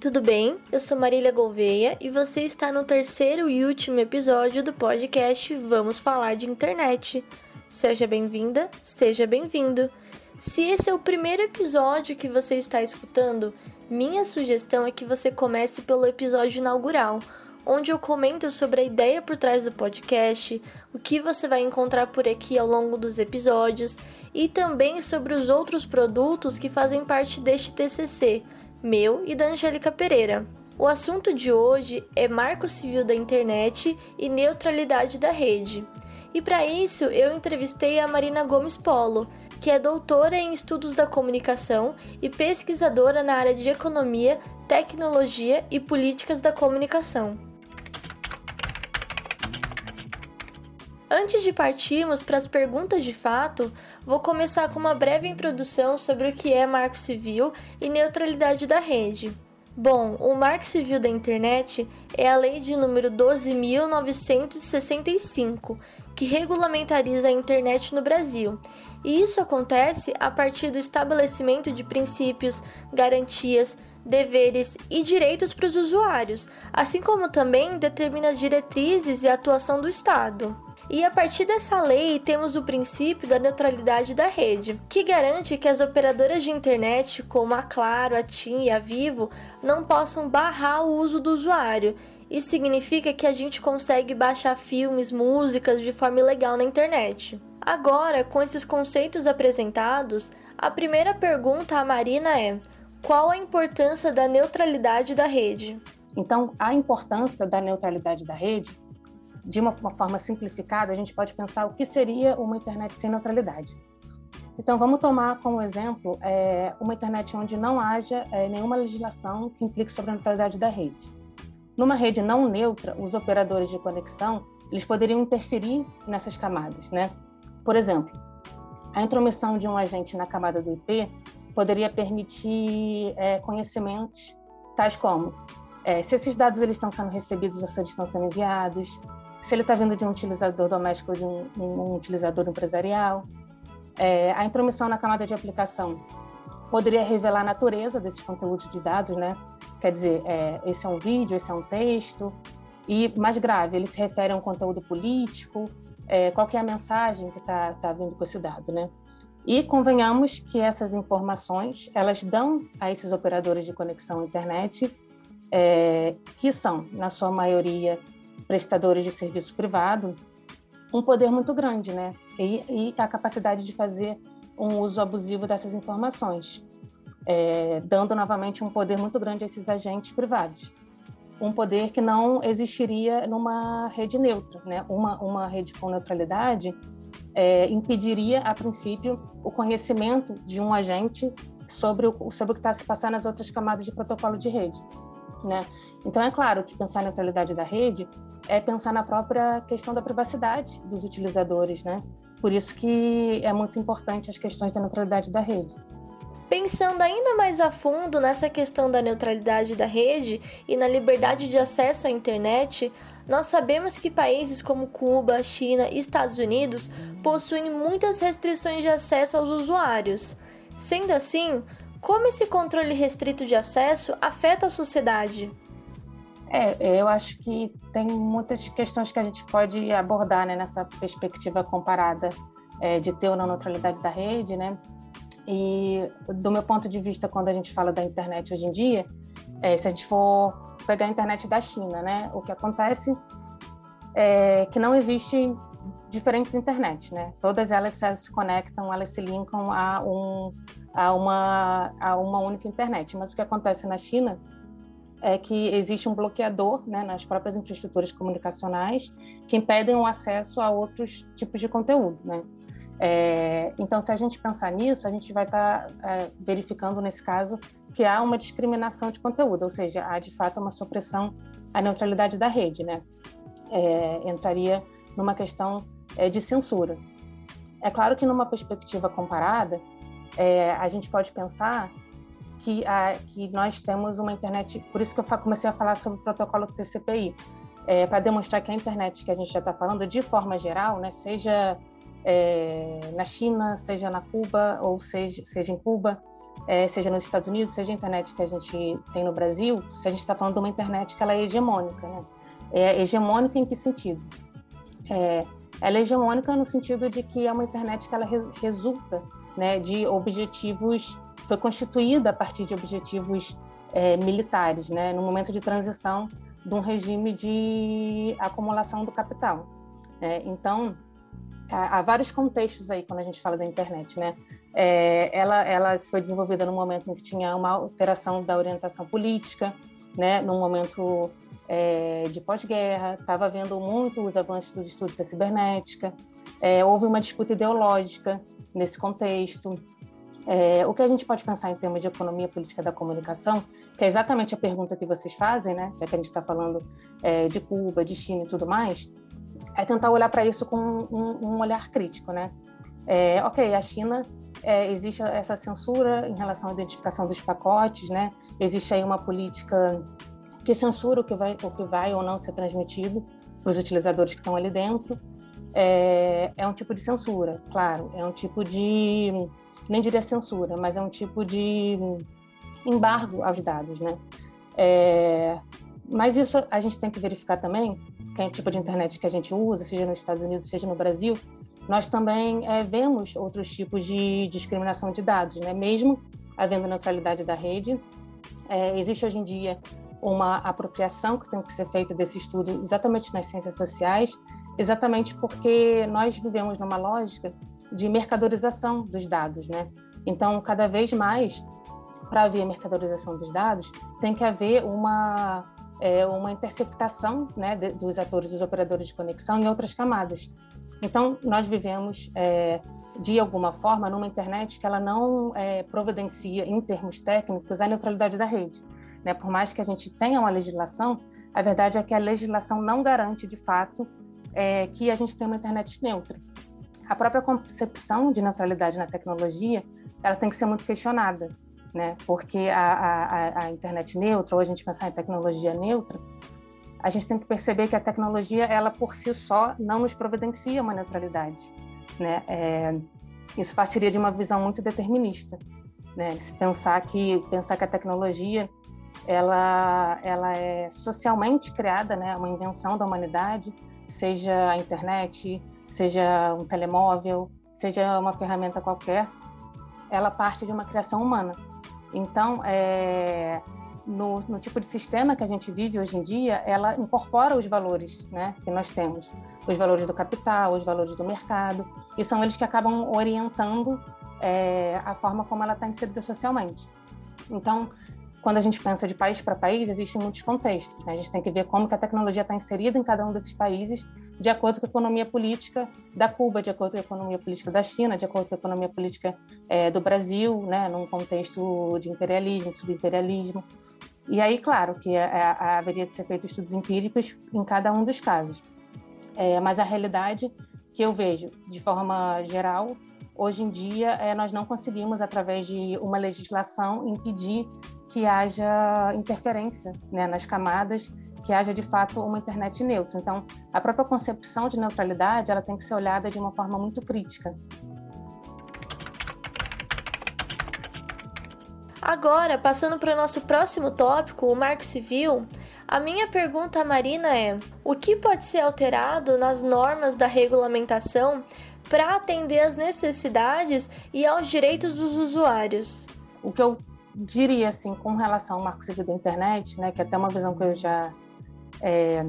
tudo bem? Eu sou Marília Gouveia e você está no terceiro e último episódio do podcast Vamos Falar de Internet. Seja bem-vinda, seja bem-vindo. Se esse é o primeiro episódio que você está escutando, minha sugestão é que você comece pelo episódio inaugural, onde eu comento sobre a ideia por trás do podcast, o que você vai encontrar por aqui ao longo dos episódios e também sobre os outros produtos que fazem parte deste TCC meu e da Angélica Pereira. O assunto de hoje é Marco Civil da Internet e Neutralidade da Rede. E para isso eu entrevistei a Marina Gomes Polo, que é doutora em Estudos da Comunicação e pesquisadora na área de Economia, Tecnologia e Políticas da Comunicação. Antes de partirmos para as perguntas de fato, vou começar com uma breve introdução sobre o que é Marco Civil e neutralidade da rede. Bom, o Marco Civil da Internet é a lei de número 12.965, que regulamentariza a internet no Brasil. E isso acontece a partir do estabelecimento de princípios, garantias, deveres e direitos para os usuários, assim como também determina as diretrizes e a atuação do Estado. E a partir dessa lei, temos o princípio da neutralidade da rede, que garante que as operadoras de internet, como a Claro, a TIM e a Vivo, não possam barrar o uso do usuário. Isso significa que a gente consegue baixar filmes, músicas de forma ilegal na internet. Agora, com esses conceitos apresentados, a primeira pergunta à Marina é: qual a importância da neutralidade da rede? Então, a importância da neutralidade da rede de uma, uma forma simplificada, a gente pode pensar o que seria uma internet sem neutralidade. Então, vamos tomar como exemplo é, uma internet onde não haja é, nenhuma legislação que implique sobre a neutralidade da rede. Numa rede não neutra, os operadores de conexão eles poderiam interferir nessas camadas, né? Por exemplo, a intromissão de um agente na camada do IP poderia permitir é, conhecimentos tais como é, se esses dados eles estão sendo recebidos ou se eles estão sendo enviados, se ele está vindo de um utilizador doméstico ou de um, um utilizador empresarial. É, a intromissão na camada de aplicação poderia revelar a natureza desses conteúdos de dados, né? Quer dizer, é, esse é um vídeo, esse é um texto. E, mais grave, ele se refere a um conteúdo político, é, qual é a mensagem que está tá vindo com esse dado, né? E convenhamos que essas informações, elas dão a esses operadores de conexão à internet, é, que são, na sua maioria, prestadores de serviço privado um poder muito grande, né? E, e a capacidade de fazer um uso abusivo dessas informações, é, dando novamente um poder muito grande a esses agentes privados. Um poder que não existiria numa rede neutra, né? Uma, uma rede com neutralidade é, impediria, a princípio, o conhecimento de um agente sobre o, sobre o que está se passando nas outras camadas de protocolo de rede. Né? Então, é claro que pensar na neutralidade da rede é pensar na própria questão da privacidade dos utilizadores, né? Por isso que é muito importante as questões da neutralidade da rede. Pensando ainda mais a fundo nessa questão da neutralidade da rede e na liberdade de acesso à internet, nós sabemos que países como Cuba, China e Estados Unidos possuem muitas restrições de acesso aos usuários. Sendo assim, como esse controle restrito de acesso afeta a sociedade? É, eu acho que tem muitas questões que a gente pode abordar né, nessa perspectiva comparada é, de ter ou não neutralidade da rede, né? E do meu ponto de vista, quando a gente fala da internet hoje em dia, é, se a gente for pegar a internet da China, né? O que acontece é que não existe diferentes internets, né? Todas elas se conectam, elas se linkam a, um, a, uma, a uma única internet. Mas o que acontece na China é que existe um bloqueador né, nas próprias infraestruturas comunicacionais que impedem o acesso a outros tipos de conteúdo, né? É, então, se a gente pensar nisso, a gente vai estar tá, é, verificando, nesse caso, que há uma discriminação de conteúdo, ou seja, há de fato uma supressão à neutralidade da rede, né? É, entraria numa questão é, de censura. É claro que, numa perspectiva comparada, é, a gente pode pensar que, a, que nós temos uma internet, por isso que eu comecei a falar sobre o protocolo TCP/IP, é, para demonstrar que a internet que a gente já está falando, de forma geral, né, seja é, na China, seja na Cuba ou seja, seja em Cuba, é, seja nos Estados Unidos, seja a internet que a gente tem no Brasil, se a gente está falando de uma internet que ela é hegemônica, né? É hegemônica em que sentido? É, ela é hegemônica no sentido de que é uma internet que ela resulta né, de objetivos, foi constituída a partir de objetivos é, militares, né, no momento de transição de um regime de acumulação do capital. Né? Então, há, vários contextos aí quando a gente fala da internet, né? É, ela, ela foi desenvolvida no momento em que tinha uma alteração da orientação política, né? Num momento é, de pós-guerra, estava havendo muito os avanços dos estudos da cibernética, é, houve uma disputa ideológica nesse contexto. É, o que a gente pode pensar em termos de economia política da comunicação, que é exatamente a pergunta que vocês fazem, né? Já que a gente está falando é, de Cuba, de China e tudo mais, é tentar olhar para isso com um, um, olhar crítico, né? É, ok, a China é, existe essa censura em relação à identificação dos pacotes, né? Existe aí uma política que censura o que vai, o que vai ou não ser transmitido para os utilizadores que estão ali dentro. É, é um tipo de censura, claro, é um tipo de nem diria censura, mas é um tipo de embargo aos dados, né? É, mas isso a gente tem que verificar também, que é tipo de internet que a gente usa, seja nos Estados Unidos, seja no Brasil, nós também é, vemos outros tipos de discriminação de dados, né? Mesmo havendo neutralidade da rede, é, existe hoje em dia uma apropriação que tem que ser feita desse estudo exatamente nas ciências sociais, exatamente porque nós vivemos numa lógica de mercadorização dos dados, né? Então, cada vez mais, para haver mercadorização dos dados, tem que haver uma é, uma interceptação, né, de, dos atores, dos operadores de conexão em outras camadas. Então, nós vivemos é, de alguma forma numa internet que ela não é, providencia, em termos técnicos, a neutralidade da rede. Né? Por mais que a gente tenha uma legislação, a verdade é que a legislação não garante, de fato, é, que a gente tenha uma internet neutra a própria concepção de neutralidade na tecnologia ela tem que ser muito questionada, né? Porque a, a, a internet neutra, ou a gente pensar em tecnologia neutra, a gente tem que perceber que a tecnologia, ela por si só, não nos providencia uma neutralidade, né? É, isso partiria de uma visão muito determinista, né? Se pensar que pensar que a tecnologia ela ela é socialmente criada, né? Uma invenção da humanidade, seja a internet, seja um telemóvel, seja uma ferramenta qualquer, ela parte de uma criação humana. Então, é, no, no, tipo de sistema que a gente vive hoje em dia, ela incorpora os valores né, que nós temos, os valores do capital, os valores do mercado, e são eles que acabam orientando é, a forma como ela está inserida socialmente. Então, quando a gente pensa de país para país, existem muitos contextos. Né? A gente tem que ver como que a tecnologia está inserida em cada um desses países de acordo com a economia política da Cuba, de acordo com a economia política da China, de acordo com a economia política é, do Brasil, né, num contexto de imperialismo, de subimperialismo. E aí, claro, que é, é, haveria de ser feitos estudos empíricos em cada um dos casos. É, mas a realidade que eu vejo, de forma geral, hoje em dia, é, nós não conseguimos, através de uma legislação, impedir que haja interferência né, nas camadas que haja de fato uma internet neutra. Então, a própria concepção de neutralidade ela tem que ser olhada de uma forma muito crítica. Agora, passando para o nosso próximo tópico, o Marco Civil, a minha pergunta à Marina é: o que pode ser alterado nas normas da regulamentação para atender às necessidades e aos direitos dos usuários? O que eu diria assim com relação ao Marco Civil da internet, né, que é até uma visão que eu já é,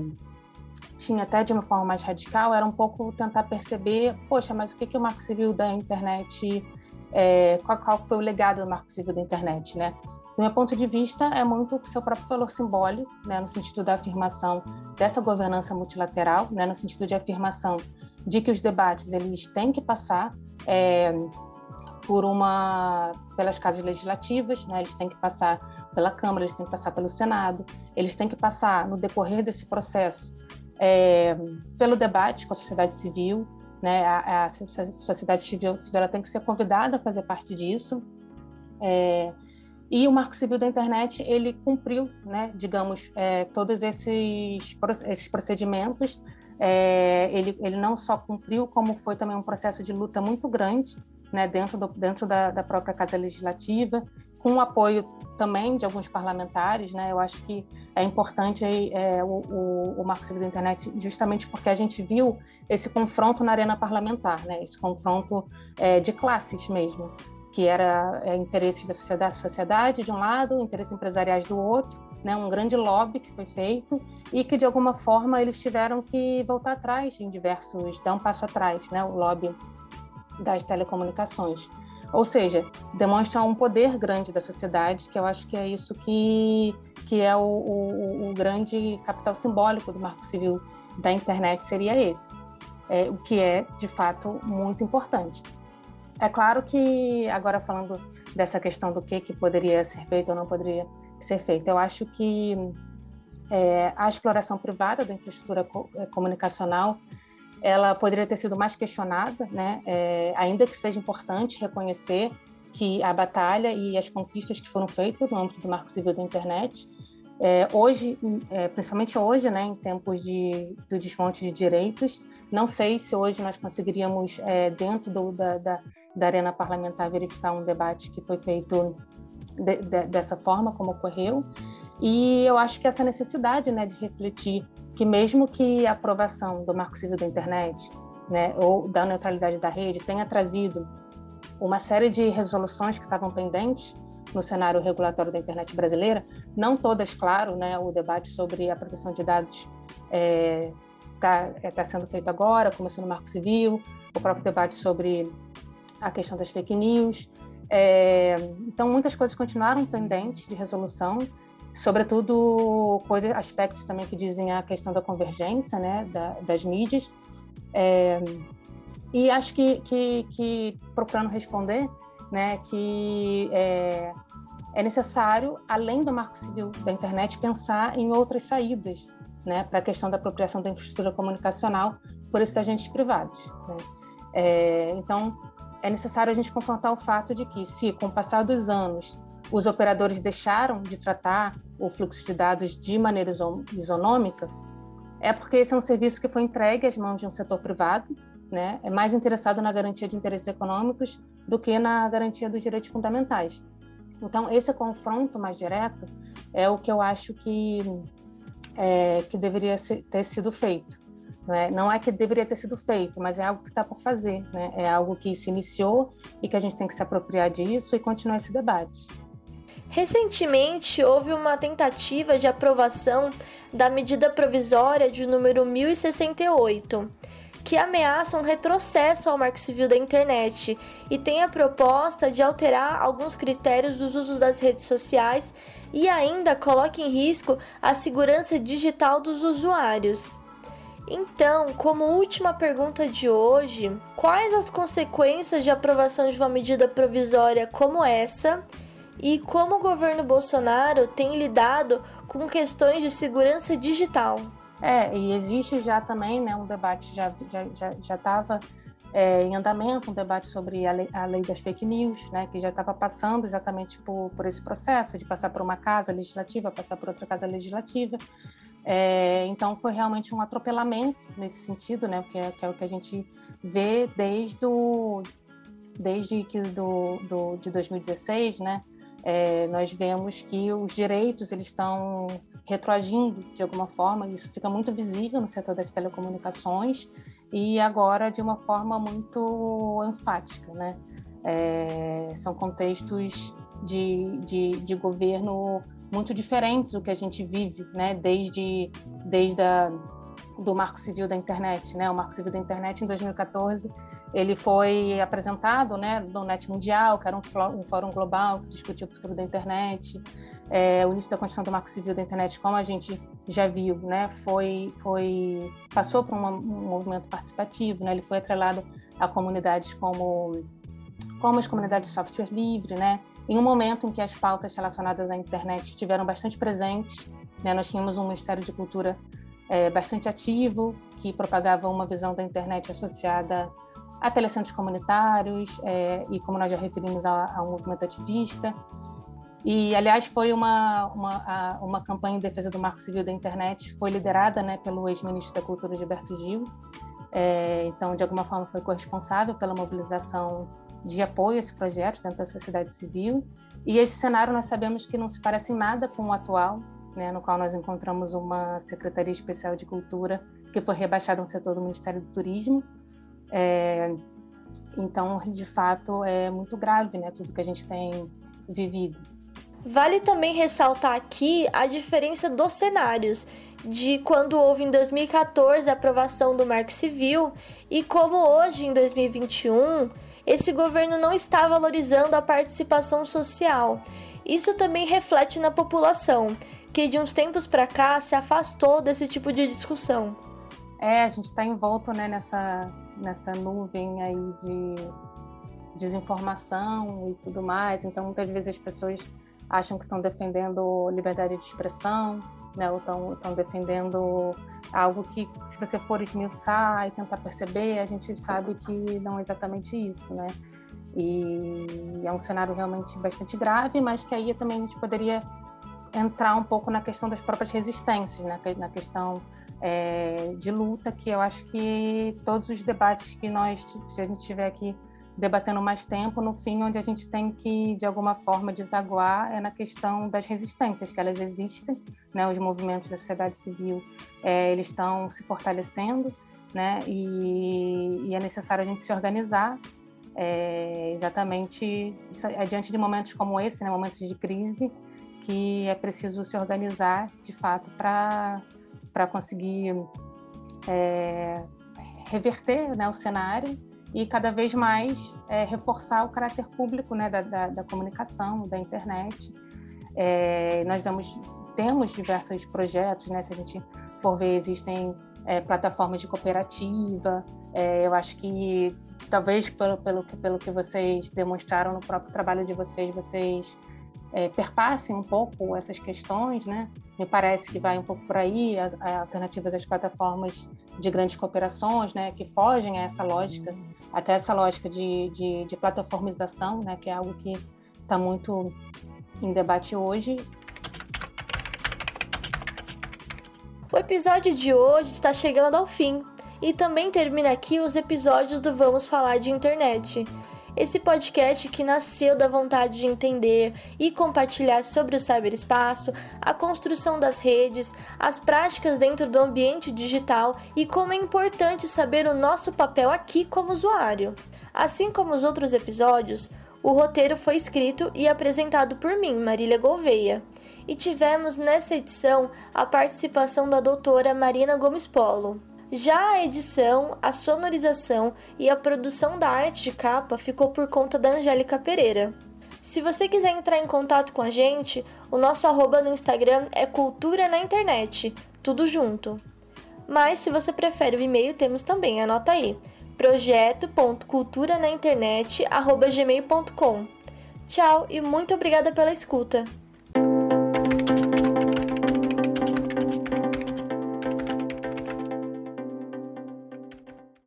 tinha até de uma forma mais radical, era um pouco tentar perceber, poxa, mas o que, que o Marco Civil da internet, é, qual, qual foi o legado do Marco Civil da internet, né? Do meu ponto de vista, é muito o seu próprio valor simbólico, né, no sentido da afirmação dessa governança multilateral, né, no sentido de afirmação de que os debates eles têm que passar é, por uma pelas casas legislativas, né, eles têm que passar pela Câmara, eles têm que passar pelo Senado, eles têm que passar, no decorrer desse processo, é, pelo debate com a sociedade civil, né? A, a, sociedade civil, civil tem que ser convidada a fazer parte disso. É, e o Marco Civil da Internet ele cumpriu, né, digamos, é, todos esses, esses procedimentos é, ele, ele não só cumpriu, como foi também um processo de luta muito grande né, dentro, do, dentro da, da própria Casa Legislativa, com o apoio também de alguns parlamentares. Né? Eu acho que é importante é, o, o, o Marco Civil da Internet justamente porque a gente viu esse confronto na arena parlamentar, né? esse confronto é, de classes mesmo, que era é, interesses da sociedade, sociedade de um lado, interesses empresariais do outro, né? um grande lobby que foi feito e que de alguma forma eles tiveram que voltar atrás em diversos, dar um passo atrás, né? o lobby das telecomunicações. Ou seja, demonstra um poder grande da sociedade, que eu acho que é isso que, que é o, o, o grande capital simbólico do Marco Civil da internet, seria esse, é, o que é, de fato, muito importante. É claro que, agora falando dessa questão do que, que poderia ser feito ou não poderia ser feito, eu acho que é, a exploração privada da infraestrutura é, comunicacional ela poderia ter sido mais questionada, né? É, ainda que seja importante reconhecer que a batalha e as conquistas que foram feitas no âmbito do Marco Civil da Internet, é, hoje, é, principalmente hoje, né, em tempos de, do desmonte de direitos, não sei se hoje nós conseguiríamos, é, dentro do, da, da, da, arena parlamentar, verificar um debate que foi feito de, de, dessa forma, como ocorreu, e eu acho que essa necessidade né, de refletir que mesmo que a aprovação do Marco Civil da Internet né, ou da neutralidade da rede tenha trazido uma série de resoluções que estavam pendentes no cenário regulatório da internet brasileira, não todas, claro, né, o debate sobre a proteção de dados está é, é, tá sendo feito agora, começou no Marco Civil, o próprio debate sobre a questão das fake news. É, então, muitas coisas continuaram pendentes de resolução sobretudo coisas, aspectos também que dizem a questão da convergência, né, da, das mídias. É, e acho que, que, que, procurando responder, né, que é, é, necessário, além do marco civil da internet, pensar em outras saídas, né, para a questão da apropriação da infraestrutura comunicacional por esses agentes privados. Né. É, então, é necessário a gente confrontar o fato de que, se com o passar dos anos os operadores deixaram de tratar o fluxo de dados de maneira isonômica, é porque esse é um serviço que foi entregue às mãos de um setor privado, né? é mais interessado na garantia de interesses econômicos do que na garantia dos direitos fundamentais. Então, esse confronto mais direto é o que eu acho que, é, que deveria ter sido feito. Não é? não é que deveria ter sido feito, mas é algo que está por fazer. Né? É algo que se iniciou e que a gente tem que se apropriar disso e continuar esse debate. Recentemente, houve uma tentativa de aprovação da medida provisória de número 1068, que ameaça um retrocesso ao Marco Civil da Internet e tem a proposta de alterar alguns critérios dos usos das redes sociais e ainda coloca em risco a segurança digital dos usuários. Então, como última pergunta de hoje, quais as consequências de aprovação de uma medida provisória como essa? E como o governo Bolsonaro tem lidado com questões de segurança digital. É, e existe já também né, um debate, já estava já, já, já é, em andamento um debate sobre a lei, a lei, das fake news, né, que já estava passando exatamente por, por, esse processo de passar por uma casa legislativa, passar por outra casa legislativa. É, então foi realmente um atropelamento nesse sentido, né, que é, que é o que a gente vê desde o, desde que do, do, de 2016, né, é, nós vemos que os direitos eles estão retroagindo de alguma forma, isso fica muito visível no setor das telecomunicações e agora de uma forma muito enfática, né? É, são contextos de, de, de, governo muito diferentes do que a gente vive, né? Desde, desde a, do Marco Civil da Internet, né? O Marco Civil da Internet em 2014 ele foi apresentado né, no Net Mundial, que era um, um fórum global que discutia o futuro da internet. É, o início da Constituição do Marco Civil da Internet, como a gente já viu, né, foi, foi, passou por um movimento participativo, né, ele foi atrelado a comunidades como, como as comunidades de software livre, né, em um momento em que as pautas relacionadas à internet estiveram bastante presentes, né, nós tínhamos um Ministério de Cultura é, bastante ativo, que propagava uma visão da internet associada a telecentros comunitários é, e, como nós já referimos, a, a, um movimento ativista. E, aliás, foi uma, uma, uma campanha em defesa do marco civil da internet, foi liderada né, pelo ex-ministro da Cultura, Gilberto Gil. É, então, de alguma forma, foi corresponsável pela mobilização de apoio a esse projeto dentro da sociedade civil. E esse cenário nós sabemos que não se parece em nada com o atual, né, no qual nós encontramos uma Secretaria Especial de Cultura que foi rebaixada a um setor do Ministério do Turismo. É, então, de fato, é muito grave né, tudo que a gente tem vivido. Vale também ressaltar aqui a diferença dos cenários, de quando houve em 2014 a aprovação do Marco Civil e como hoje, em 2021, esse governo não está valorizando a participação social. Isso também reflete na população, que de uns tempos para cá se afastou desse tipo de discussão. É, a gente está envolto né, nessa, nessa nuvem aí de desinformação e tudo mais. Então, muitas vezes as pessoas acham que estão defendendo liberdade de expressão, né, ou estão defendendo algo que, se você for esmiuçar e tentar perceber, a gente sabe que não é exatamente isso, né? E é um cenário realmente bastante grave, mas que aí também a gente poderia entrar um pouco na questão das próprias resistências, né? na questão é, de luta, que eu acho que todos os debates que nós, se a gente tiver aqui debatendo mais tempo, no fim, onde a gente tem que, de alguma forma, desaguar é na questão das resistências, que elas existem, né? Os movimentos da sociedade civil, é, eles estão se fortalecendo, né? E, e, é necessário a gente se organizar, é, exatamente é diante de momentos como esse, né? Momentos de crise, que é preciso se organizar, de fato, para para conseguir é, reverter né, o cenário e cada vez mais é, reforçar o caráter público né, da, da, da comunicação, da internet. É, nós temos diversos projetos, né, se a gente for ver, existem é, plataformas de cooperativa. É, eu acho que talvez pelo, pelo, pelo que vocês demonstraram no próprio trabalho de vocês, vocês é, perpassem um pouco essas questões, né? Me parece que vai um pouco por aí, as, as alternativas às plataformas de grandes cooperações, né? Que fogem a essa lógica, até essa lógica de, de, de plataformização, né? Que é algo que está muito em debate hoje. O episódio de hoje está chegando ao fim e também termina aqui os episódios do Vamos Falar de Internet. Esse podcast que nasceu da vontade de entender e compartilhar sobre o cyberespaço, a construção das redes, as práticas dentro do ambiente digital e como é importante saber o nosso papel aqui como usuário. Assim como os outros episódios, o roteiro foi escrito e apresentado por mim, Marília Gouveia. E tivemos nessa edição a participação da doutora Marina Gomes Polo. Já a edição, a sonorização e a produção da arte de capa ficou por conta da Angélica Pereira. Se você quiser entrar em contato com a gente, o nosso arroba no Instagram é Cultura na Internet, tudo junto. Mas se você prefere o e-mail, temos também, anota aí, projeto.culturanainternet.gmail.com. Tchau e muito obrigada pela escuta!